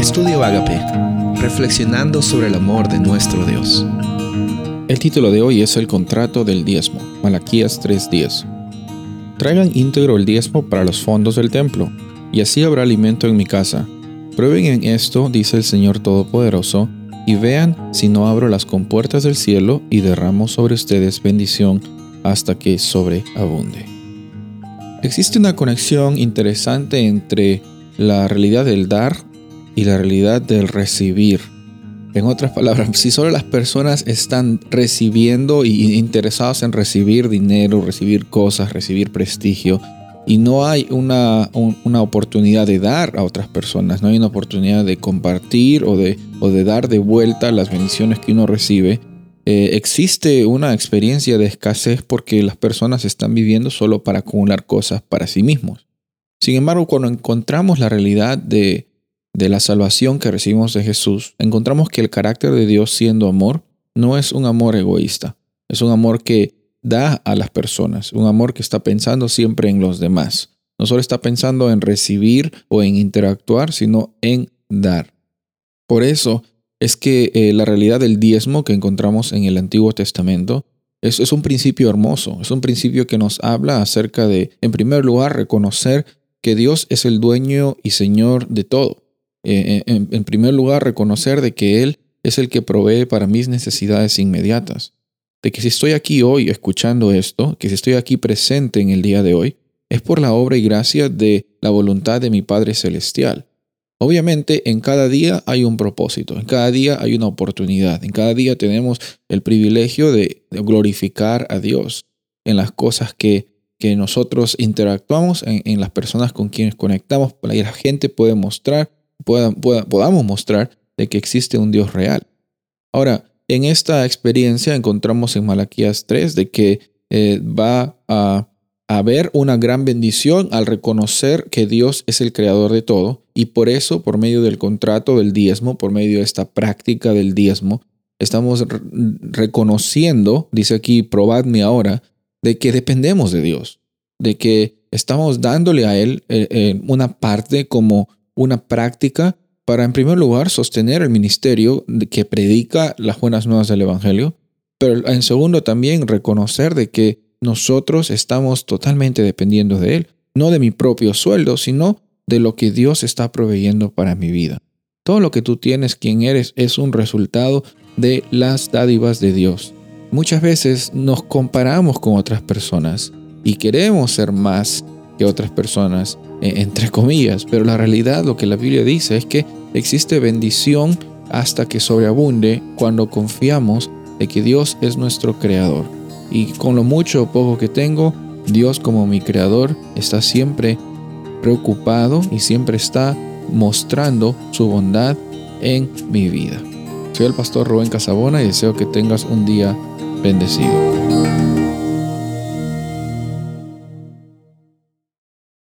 Estudio Agape, reflexionando sobre el amor de nuestro Dios. El título de hoy es El contrato del diezmo, Malaquías 3:10. Traigan íntegro el diezmo para los fondos del templo, y así habrá alimento en mi casa. Prueben en esto, dice el Señor Todopoderoso, y vean si no abro las compuertas del cielo y derramo sobre ustedes bendición hasta que sobreabunde. Existe una conexión interesante entre la realidad del dar y la realidad del recibir. En otras palabras, si solo las personas están recibiendo y interesadas en recibir dinero, recibir cosas, recibir prestigio, y no hay una, una, oportunidad de dar a otras personas, no hay una oportunidad de compartir o de, o de dar de vuelta las bendiciones que uno recibe, eh, existe una experiencia de escasez porque las personas están viviendo solo para acumular cosas para sí mismos. Sin embargo, cuando encontramos la realidad de, de la salvación que recibimos de Jesús, encontramos que el carácter de Dios siendo amor no es un amor egoísta, es un amor que da a las personas, un amor que está pensando siempre en los demás. No solo está pensando en recibir o en interactuar, sino en dar. Por eso es que eh, la realidad del diezmo que encontramos en el Antiguo Testamento es, es un principio hermoso, es un principio que nos habla acerca de, en primer lugar, reconocer que Dios es el dueño y Señor de todo. Eh, en, primer lugar, reconocer de que Él es el que provee para mis necesidades inmediatas. De que si estoy aquí hoy escuchando esto, que si estoy aquí presente en el día de hoy, es por la obra y gracia de la voluntad de mi Padre Celestial. Obviamente en cada día hay un propósito, en cada día hay una oportunidad, en cada día tenemos el privilegio de glorificar a Dios en las cosas que que nosotros interactuamos en, las personas con quienes conectamos que la gente pueda mostrar, pueda, podamos mostrar de que existe un Dios real. Ahora, en esta experiencia encontramos en Malaquías 3 de que eh, va a haber una gran bendición al reconocer que Dios es el creador de todo y por eso, por medio del contrato del diezmo, por medio de esta práctica del diezmo, estamos reconociendo, dice aquí, probadme ahora, de que dependemos de Dios, de que estamos dándole a Él eh, eh, una parte como una práctica para, en primer lugar, sostener el ministerio que predica las buenas nuevas del Evangelio, pero en segundo también reconocer de que nosotros estamos totalmente dependiendo de Él, no de mi propio sueldo, sino de lo que Dios está proveyendo para mi vida. Todo lo que tú tienes, quien eres, es un resultado de las dádivas de Dios. Muchas veces nos comparamos con otras personas y queremos ser más que otras personas, e, entre comillas, pero la realidad, lo que la Biblia dice es que existe bendición hasta que sobreabunde cuando confiamos de que Dios es nuestro creador. Y con lo mucho o poco que tengo, Dios como mi creador está siempre preocupado y siempre está mostrando su bondad en mi vida. Soy el pastor Rubén Casabona y deseo que tengas un día bendecido.